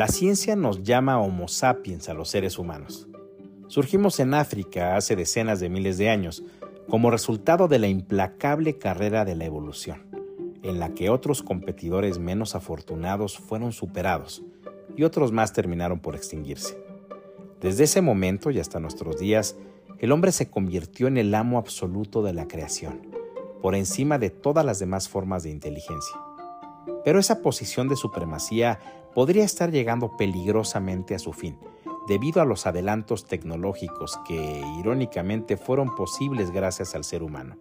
La ciencia nos llama Homo sapiens a los seres humanos. Surgimos en África hace decenas de miles de años como resultado de la implacable carrera de la evolución, en la que otros competidores menos afortunados fueron superados y otros más terminaron por extinguirse. Desde ese momento y hasta nuestros días, el hombre se convirtió en el amo absoluto de la creación, por encima de todas las demás formas de inteligencia. Pero esa posición de supremacía podría estar llegando peligrosamente a su fin, debido a los adelantos tecnológicos que, irónicamente, fueron posibles gracias al ser humano.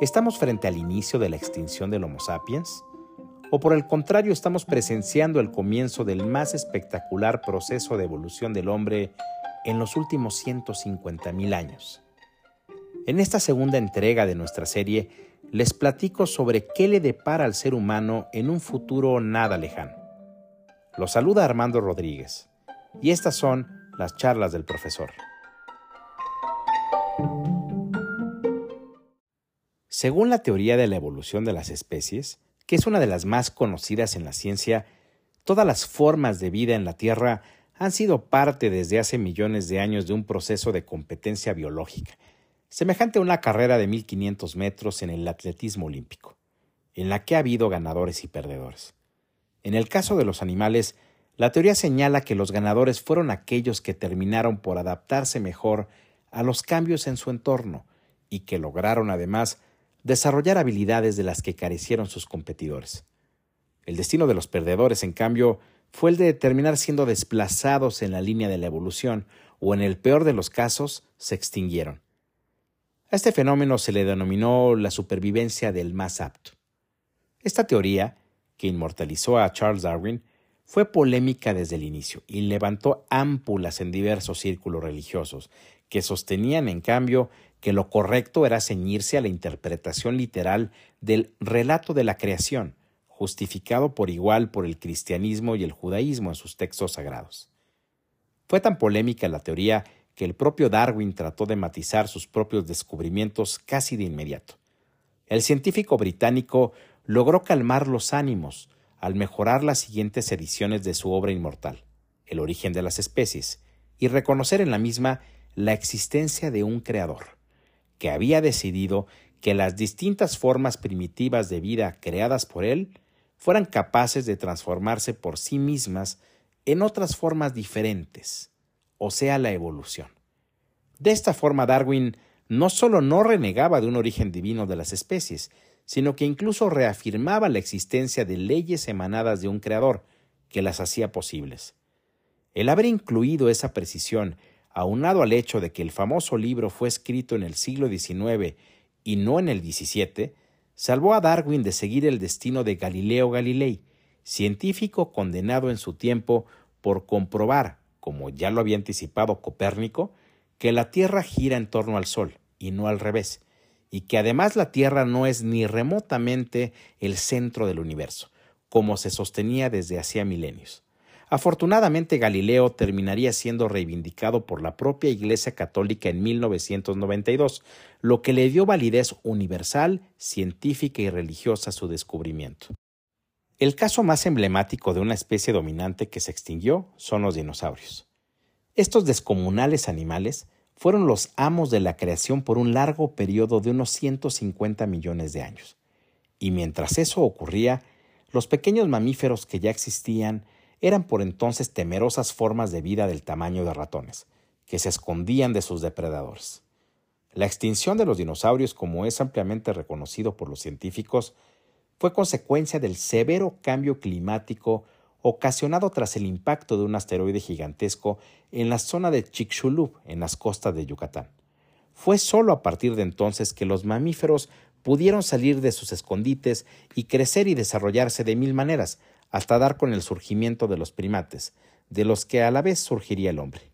¿Estamos frente al inicio de la extinción del Homo sapiens? ¿O por el contrario estamos presenciando el comienzo del más espectacular proceso de evolución del hombre en los últimos 150.000 años? En esta segunda entrega de nuestra serie les platico sobre qué le depara al ser humano en un futuro nada lejano. Los saluda Armando Rodríguez y estas son las charlas del profesor. Según la teoría de la evolución de las especies, que es una de las más conocidas en la ciencia, todas las formas de vida en la Tierra han sido parte desde hace millones de años de un proceso de competencia biológica, semejante a una carrera de 1500 metros en el atletismo olímpico, en la que ha habido ganadores y perdedores. En el caso de los animales, la teoría señala que los ganadores fueron aquellos que terminaron por adaptarse mejor a los cambios en su entorno y que lograron además desarrollar habilidades de las que carecieron sus competidores. El destino de los perdedores, en cambio, fue el de terminar siendo desplazados en la línea de la evolución o, en el peor de los casos, se extinguieron. A este fenómeno se le denominó la supervivencia del más apto. Esta teoría que inmortalizó a Charles Darwin, fue polémica desde el inicio y levantó ámpulas en diversos círculos religiosos, que sostenían, en cambio, que lo correcto era ceñirse a la interpretación literal del relato de la creación, justificado por igual por el cristianismo y el judaísmo en sus textos sagrados. Fue tan polémica la teoría que el propio Darwin trató de matizar sus propios descubrimientos casi de inmediato. El científico británico logró calmar los ánimos al mejorar las siguientes ediciones de su obra inmortal, El origen de las especies, y reconocer en la misma la existencia de un creador, que había decidido que las distintas formas primitivas de vida creadas por él fueran capaces de transformarse por sí mismas en otras formas diferentes, o sea, la evolución. De esta forma Darwin no solo no renegaba de un origen divino de las especies, sino que incluso reafirmaba la existencia de leyes emanadas de un creador que las hacía posibles. El haber incluido esa precisión, aunado al hecho de que el famoso libro fue escrito en el siglo XIX y no en el XVII, salvó a Darwin de seguir el destino de Galileo Galilei, científico condenado en su tiempo por comprobar, como ya lo había anticipado Copérnico, que la Tierra gira en torno al Sol y no al revés, y que además la Tierra no es ni remotamente el centro del universo, como se sostenía desde hacía milenios. Afortunadamente Galileo terminaría siendo reivindicado por la propia Iglesia Católica en 1992, lo que le dio validez universal, científica y religiosa a su descubrimiento. El caso más emblemático de una especie dominante que se extinguió son los dinosaurios. Estos descomunales animales fueron los amos de la creación por un largo periodo de unos 150 millones de años. Y mientras eso ocurría, los pequeños mamíferos que ya existían eran por entonces temerosas formas de vida del tamaño de ratones, que se escondían de sus depredadores. La extinción de los dinosaurios, como es ampliamente reconocido por los científicos, fue consecuencia del severo cambio climático ocasionado tras el impacto de un asteroide gigantesco en la zona de Chicxulub, en las costas de Yucatán. Fue solo a partir de entonces que los mamíferos pudieron salir de sus escondites y crecer y desarrollarse de mil maneras, hasta dar con el surgimiento de los primates, de los que a la vez surgiría el hombre.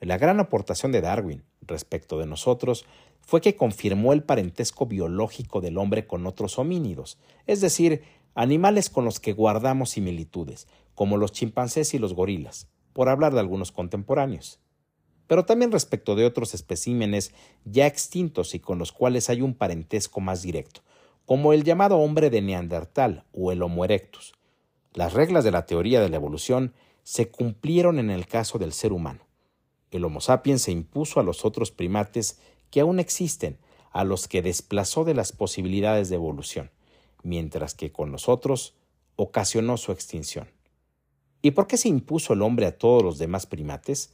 La gran aportación de Darwin respecto de nosotros fue que confirmó el parentesco biológico del hombre con otros homínidos, es decir, animales con los que guardamos similitudes, como los chimpancés y los gorilas, por hablar de algunos contemporáneos. Pero también respecto de otros especímenes ya extintos y con los cuales hay un parentesco más directo, como el llamado hombre de Neandertal o el Homo erectus. Las reglas de la teoría de la evolución se cumplieron en el caso del ser humano. El Homo sapiens se impuso a los otros primates que aún existen, a los que desplazó de las posibilidades de evolución, mientras que con los otros ocasionó su extinción. ¿Y por qué se impuso el hombre a todos los demás primates?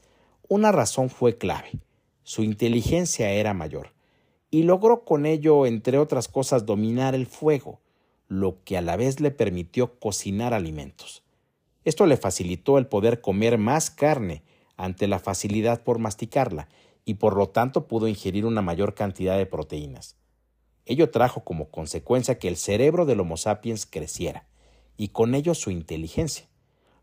Una razón fue clave. Su inteligencia era mayor, y logró con ello, entre otras cosas, dominar el fuego, lo que a la vez le permitió cocinar alimentos. Esto le facilitó el poder comer más carne ante la facilidad por masticarla, y por lo tanto pudo ingerir una mayor cantidad de proteínas. Ello trajo como consecuencia que el cerebro del Homo sapiens creciera, y con ello su inteligencia,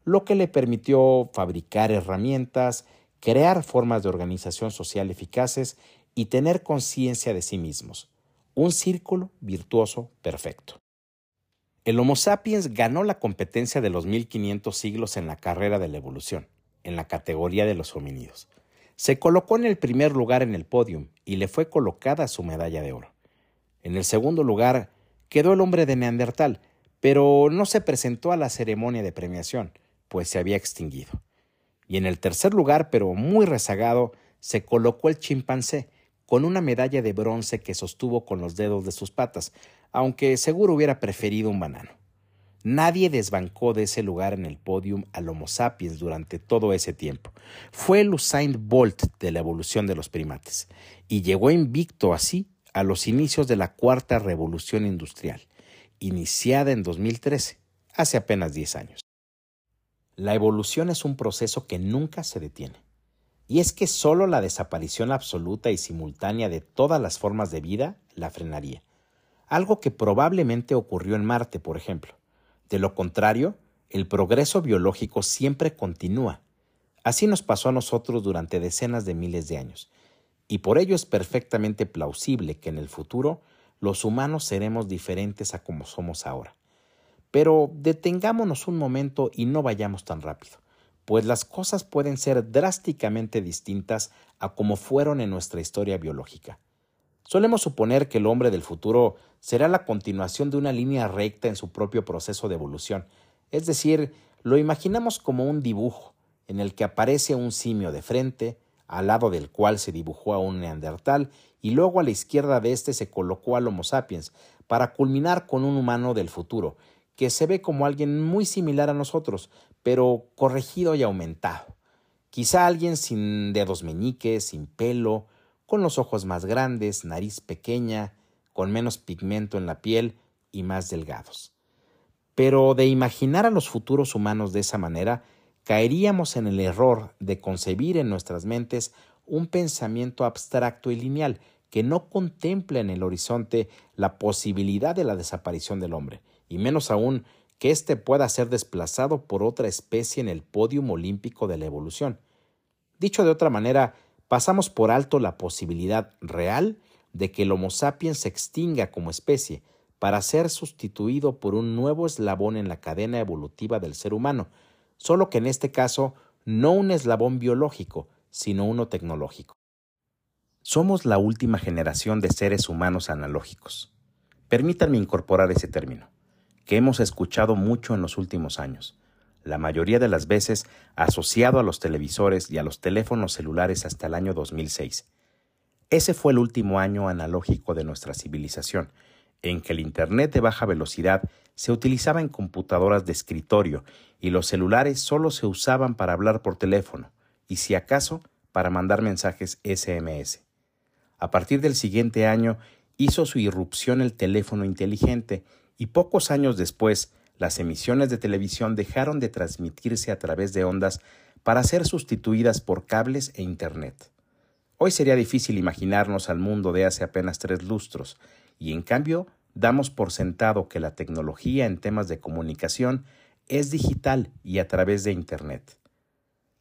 lo que le permitió fabricar herramientas, crear formas de organización social eficaces y tener conciencia de sí mismos. Un círculo virtuoso perfecto. El Homo sapiens ganó la competencia de los 1500 siglos en la carrera de la evolución, en la categoría de los homínidos. Se colocó en el primer lugar en el podium y le fue colocada su medalla de oro. En el segundo lugar quedó el hombre de Neandertal, pero no se presentó a la ceremonia de premiación, pues se había extinguido. Y en el tercer lugar, pero muy rezagado, se colocó el chimpancé, con una medalla de bronce que sostuvo con los dedos de sus patas, aunque seguro hubiera preferido un banano. Nadie desbancó de ese lugar en el podium al Homo sapiens durante todo ese tiempo. Fue el Usain Bolt de la evolución de los primates, y llegó invicto así a los inicios de la cuarta revolución industrial, iniciada en 2013, hace apenas 10 años. La evolución es un proceso que nunca se detiene. Y es que solo la desaparición absoluta y simultánea de todas las formas de vida la frenaría. Algo que probablemente ocurrió en Marte, por ejemplo. De lo contrario, el progreso biológico siempre continúa. Así nos pasó a nosotros durante decenas de miles de años. Y por ello es perfectamente plausible que en el futuro los humanos seremos diferentes a como somos ahora. Pero detengámonos un momento y no vayamos tan rápido, pues las cosas pueden ser drásticamente distintas a como fueron en nuestra historia biológica. Solemos suponer que el hombre del futuro será la continuación de una línea recta en su propio proceso de evolución, es decir, lo imaginamos como un dibujo en el que aparece un simio de frente, al lado del cual se dibujó a un neandertal y luego a la izquierda de éste se colocó al Homo sapiens, para culminar con un humano del futuro, que se ve como alguien muy similar a nosotros, pero corregido y aumentado. Quizá alguien sin dedos meñiques, sin pelo, con los ojos más grandes, nariz pequeña, con menos pigmento en la piel y más delgados. Pero de imaginar a los futuros humanos de esa manera, caeríamos en el error de concebir en nuestras mentes un pensamiento abstracto y lineal que no contempla en el horizonte la posibilidad de la desaparición del hombre, y menos aún que éste pueda ser desplazado por otra especie en el podium olímpico de la evolución. Dicho de otra manera, pasamos por alto la posibilidad real de que el Homo sapiens se extinga como especie para ser sustituido por un nuevo eslabón en la cadena evolutiva del ser humano, solo que en este caso no un eslabón biológico, sino uno tecnológico. Somos la última generación de seres humanos analógicos. Permítanme incorporar ese término que hemos escuchado mucho en los últimos años, la mayoría de las veces asociado a los televisores y a los teléfonos celulares hasta el año 2006. Ese fue el último año analógico de nuestra civilización, en que el Internet de baja velocidad se utilizaba en computadoras de escritorio y los celulares solo se usaban para hablar por teléfono y si acaso para mandar mensajes SMS. A partir del siguiente año hizo su irrupción el teléfono inteligente y pocos años después las emisiones de televisión dejaron de transmitirse a través de ondas para ser sustituidas por cables e Internet. Hoy sería difícil imaginarnos al mundo de hace apenas tres lustros, y en cambio damos por sentado que la tecnología en temas de comunicación es digital y a través de Internet.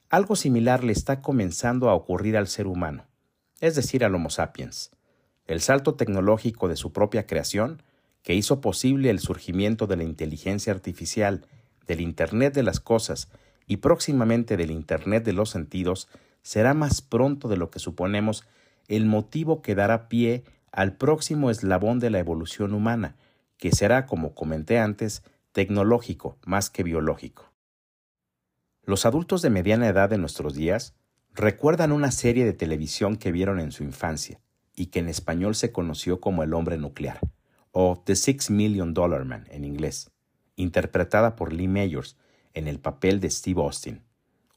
Algo similar le está comenzando a ocurrir al ser humano, es decir, al Homo sapiens. El salto tecnológico de su propia creación que hizo posible el surgimiento de la inteligencia artificial, del Internet de las Cosas y próximamente del Internet de los Sentidos, será más pronto de lo que suponemos el motivo que dará pie al próximo eslabón de la evolución humana, que será, como comenté antes, tecnológico más que biológico. Los adultos de mediana edad de nuestros días recuerdan una serie de televisión que vieron en su infancia y que en español se conoció como El hombre nuclear, o The Six Million Dollar Man en inglés, interpretada por Lee Mayors en el papel de Steve Austin,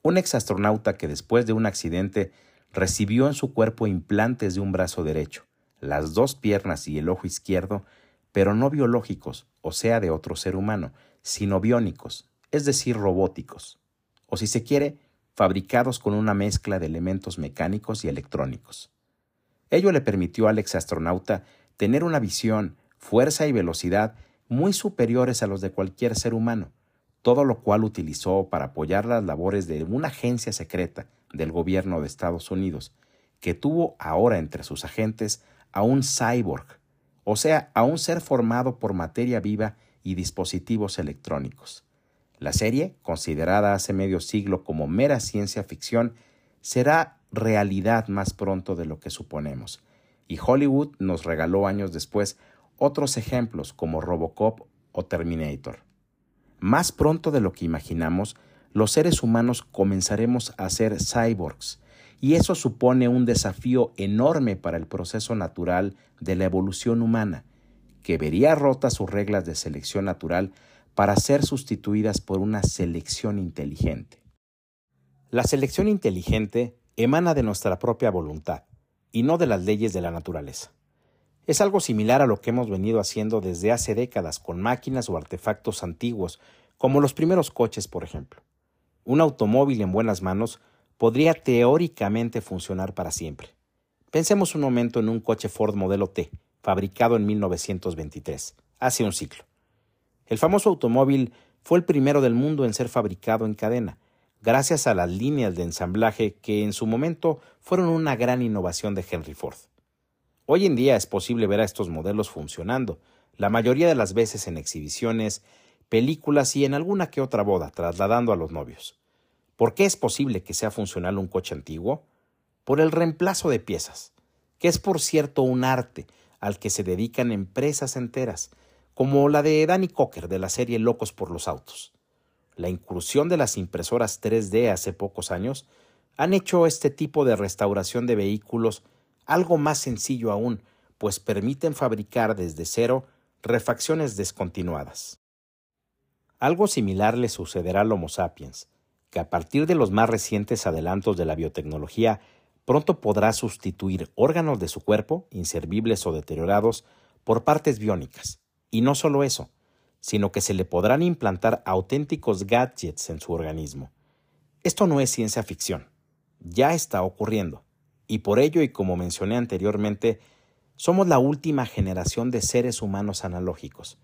un exastronauta que después de un accidente recibió en su cuerpo implantes de un brazo derecho, las dos piernas y el ojo izquierdo, pero no biológicos, o sea, de otro ser humano, sino biónicos, es decir, robóticos, o si se quiere, fabricados con una mezcla de elementos mecánicos y electrónicos. Ello le permitió al exastronauta tener una visión, fuerza y velocidad muy superiores a los de cualquier ser humano, todo lo cual utilizó para apoyar las labores de una agencia secreta del gobierno de Estados Unidos, que tuvo ahora entre sus agentes a un cyborg, o sea, a un ser formado por materia viva y dispositivos electrónicos. La serie, considerada hace medio siglo como mera ciencia ficción, será realidad más pronto de lo que suponemos, y Hollywood nos regaló años después otros ejemplos como Robocop o Terminator. Más pronto de lo que imaginamos, los seres humanos comenzaremos a ser cyborgs, y eso supone un desafío enorme para el proceso natural de la evolución humana, que vería rotas sus reglas de selección natural para ser sustituidas por una selección inteligente. La selección inteligente emana de nuestra propia voluntad y no de las leyes de la naturaleza. Es algo similar a lo que hemos venido haciendo desde hace décadas con máquinas o artefactos antiguos, como los primeros coches, por ejemplo. Un automóvil en buenas manos podría teóricamente funcionar para siempre. Pensemos un momento en un coche Ford modelo T, fabricado en 1923, hace un ciclo. El famoso automóvil fue el primero del mundo en ser fabricado en cadena, gracias a las líneas de ensamblaje que en su momento fueron una gran innovación de Henry Ford. Hoy en día es posible ver a estos modelos funcionando, la mayoría de las veces en exhibiciones, películas y en alguna que otra boda, trasladando a los novios. ¿Por qué es posible que sea funcional un coche antiguo? Por el reemplazo de piezas, que es por cierto un arte al que se dedican empresas enteras, como la de Danny Cocker de la serie Locos por los Autos. La incursión de las impresoras 3D hace pocos años han hecho este tipo de restauración de vehículos algo más sencillo aún, pues permiten fabricar desde cero refacciones descontinuadas. Algo similar le sucederá al Homo sapiens, que a partir de los más recientes adelantos de la biotecnología pronto podrá sustituir órganos de su cuerpo, inservibles o deteriorados, por partes biónicas. Y no solo eso, sino que se le podrán implantar auténticos gadgets en su organismo. Esto no es ciencia ficción, ya está ocurriendo, y por ello, y como mencioné anteriormente, somos la última generación de seres humanos analógicos,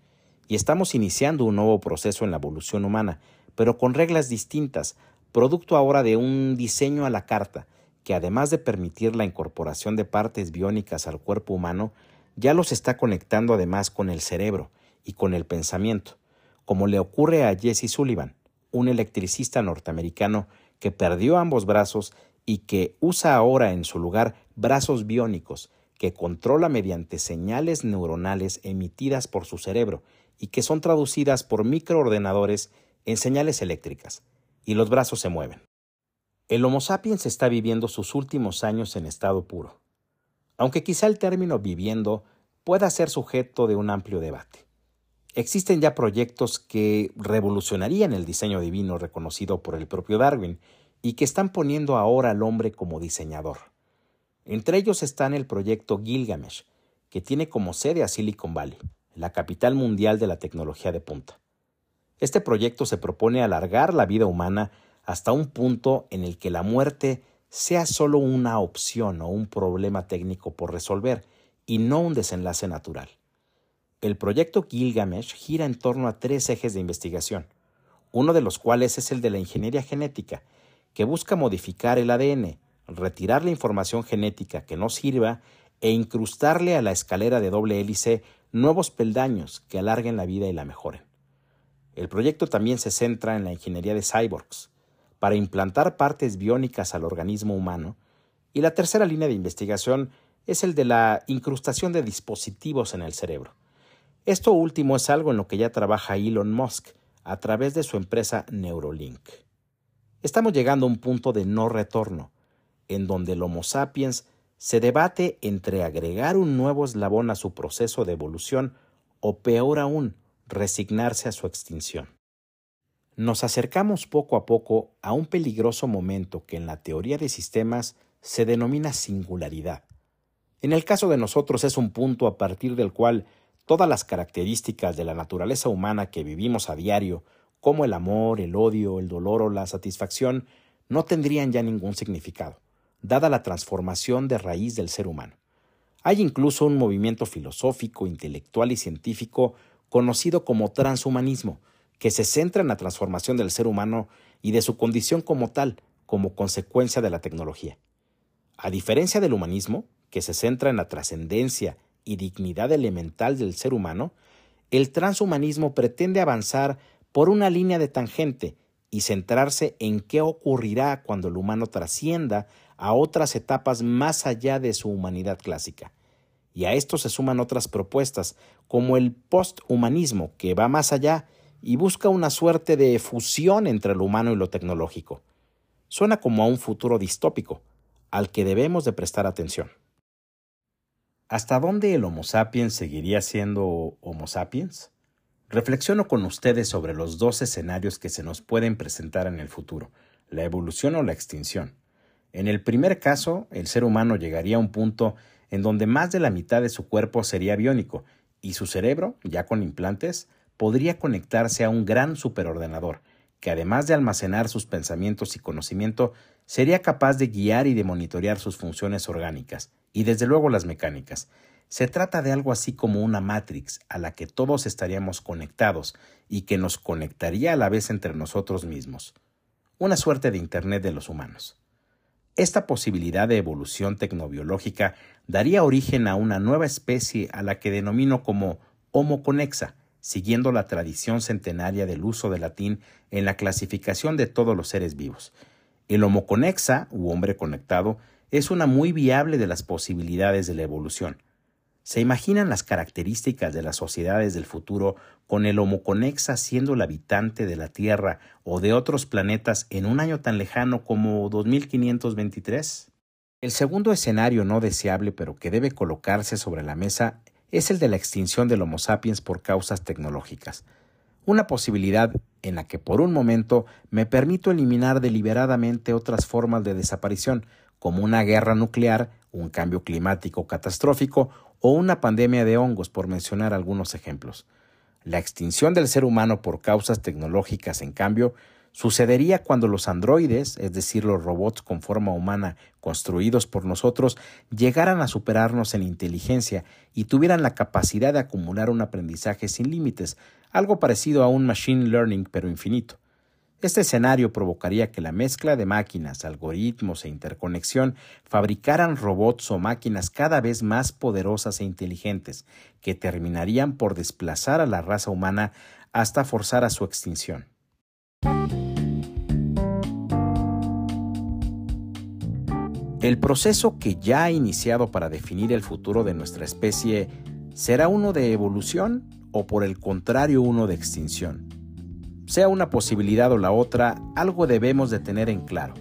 y estamos iniciando un nuevo proceso en la evolución humana, pero con reglas distintas, producto ahora de un diseño a la carta, que además de permitir la incorporación de partes biónicas al cuerpo humano, ya los está conectando además con el cerebro y con el pensamiento, como le ocurre a Jesse Sullivan, un electricista norteamericano que perdió ambos brazos y que usa ahora en su lugar brazos biónicos que controla mediante señales neuronales emitidas por su cerebro y que son traducidas por microordenadores en señales eléctricas, y los brazos se mueven. El Homo sapiens está viviendo sus últimos años en estado puro, aunque quizá el término viviendo pueda ser sujeto de un amplio debate. Existen ya proyectos que revolucionarían el diseño divino reconocido por el propio Darwin y que están poniendo ahora al hombre como diseñador. Entre ellos están el proyecto Gilgamesh, que tiene como sede a Silicon Valley, la capital mundial de la tecnología de punta. Este proyecto se propone alargar la vida humana hasta un punto en el que la muerte sea solo una opción o un problema técnico por resolver y no un desenlace natural. El proyecto Gilgamesh gira en torno a tres ejes de investigación, uno de los cuales es el de la ingeniería genética, que busca modificar el ADN, retirar la información genética que no sirva e incrustarle a la escalera de doble hélice nuevos peldaños que alarguen la vida y la mejoren. El proyecto también se centra en la ingeniería de cyborgs, para implantar partes biónicas al organismo humano, y la tercera línea de investigación es el de la incrustación de dispositivos en el cerebro. Esto último es algo en lo que ya trabaja Elon Musk a través de su empresa Neurolink. Estamos llegando a un punto de no retorno, en donde el Homo sapiens se debate entre agregar un nuevo eslabón a su proceso de evolución o peor aún, resignarse a su extinción. Nos acercamos poco a poco a un peligroso momento que en la teoría de sistemas se denomina singularidad. En el caso de nosotros es un punto a partir del cual todas las características de la naturaleza humana que vivimos a diario, como el amor, el odio, el dolor o la satisfacción, no tendrían ya ningún significado, dada la transformación de raíz del ser humano. Hay incluso un movimiento filosófico, intelectual y científico conocido como transhumanismo, que se centra en la transformación del ser humano y de su condición como tal, como consecuencia de la tecnología. A diferencia del humanismo, que se centra en la trascendencia y dignidad elemental del ser humano, el transhumanismo pretende avanzar por una línea de tangente y centrarse en qué ocurrirá cuando el humano trascienda a otras etapas más allá de su humanidad clásica. Y a esto se suman otras propuestas, como el posthumanismo, que va más allá y busca una suerte de fusión entre lo humano y lo tecnológico. Suena como a un futuro distópico, al que debemos de prestar atención. ¿Hasta dónde el Homo sapiens seguiría siendo Homo sapiens? Reflexiono con ustedes sobre los dos escenarios que se nos pueden presentar en el futuro, la evolución o la extinción. En el primer caso, el ser humano llegaría a un punto en donde más de la mitad de su cuerpo sería biónico y su cerebro, ya con implantes, podría conectarse a un gran superordenador, que además de almacenar sus pensamientos y conocimiento, sería capaz de guiar y de monitorear sus funciones orgánicas, y desde luego las mecánicas. Se trata de algo así como una Matrix a la que todos estaríamos conectados y que nos conectaría a la vez entre nosotros mismos. Una suerte de Internet de los humanos. Esta posibilidad de evolución tecnobiológica daría origen a una nueva especie a la que denomino como Homo conexa, siguiendo la tradición centenaria del uso del latín en la clasificación de todos los seres vivos. El Homo conexa, u hombre conectado, es una muy viable de las posibilidades de la evolución. ¿Se imaginan las características de las sociedades del futuro con el Homo conexa siendo el habitante de la Tierra o de otros planetas en un año tan lejano como 2523? El segundo escenario no deseable pero que debe colocarse sobre la mesa es el de la extinción del Homo sapiens por causas tecnológicas, una posibilidad en la que por un momento me permito eliminar deliberadamente otras formas de desaparición, como una guerra nuclear, un cambio climático catastrófico o una pandemia de hongos, por mencionar algunos ejemplos. La extinción del ser humano por causas tecnológicas, en cambio, Sucedería cuando los androides, es decir, los robots con forma humana construidos por nosotros, llegaran a superarnos en inteligencia y tuvieran la capacidad de acumular un aprendizaje sin límites, algo parecido a un machine learning pero infinito. Este escenario provocaría que la mezcla de máquinas, algoritmos e interconexión fabricaran robots o máquinas cada vez más poderosas e inteligentes, que terminarían por desplazar a la raza humana hasta forzar a su extinción. El proceso que ya ha iniciado para definir el futuro de nuestra especie será uno de evolución o por el contrario uno de extinción. Sea una posibilidad o la otra, algo debemos de tener en claro.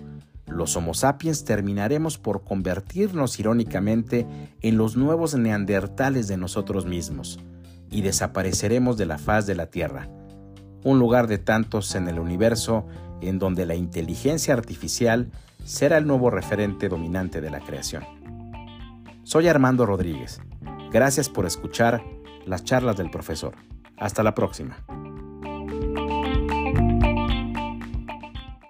Los Homo sapiens terminaremos por convertirnos irónicamente en los nuevos neandertales de nosotros mismos y desapareceremos de la faz de la Tierra un lugar de tantos en el universo en donde la inteligencia artificial será el nuevo referente dominante de la creación. Soy Armando Rodríguez. Gracias por escuchar las charlas del profesor. Hasta la próxima.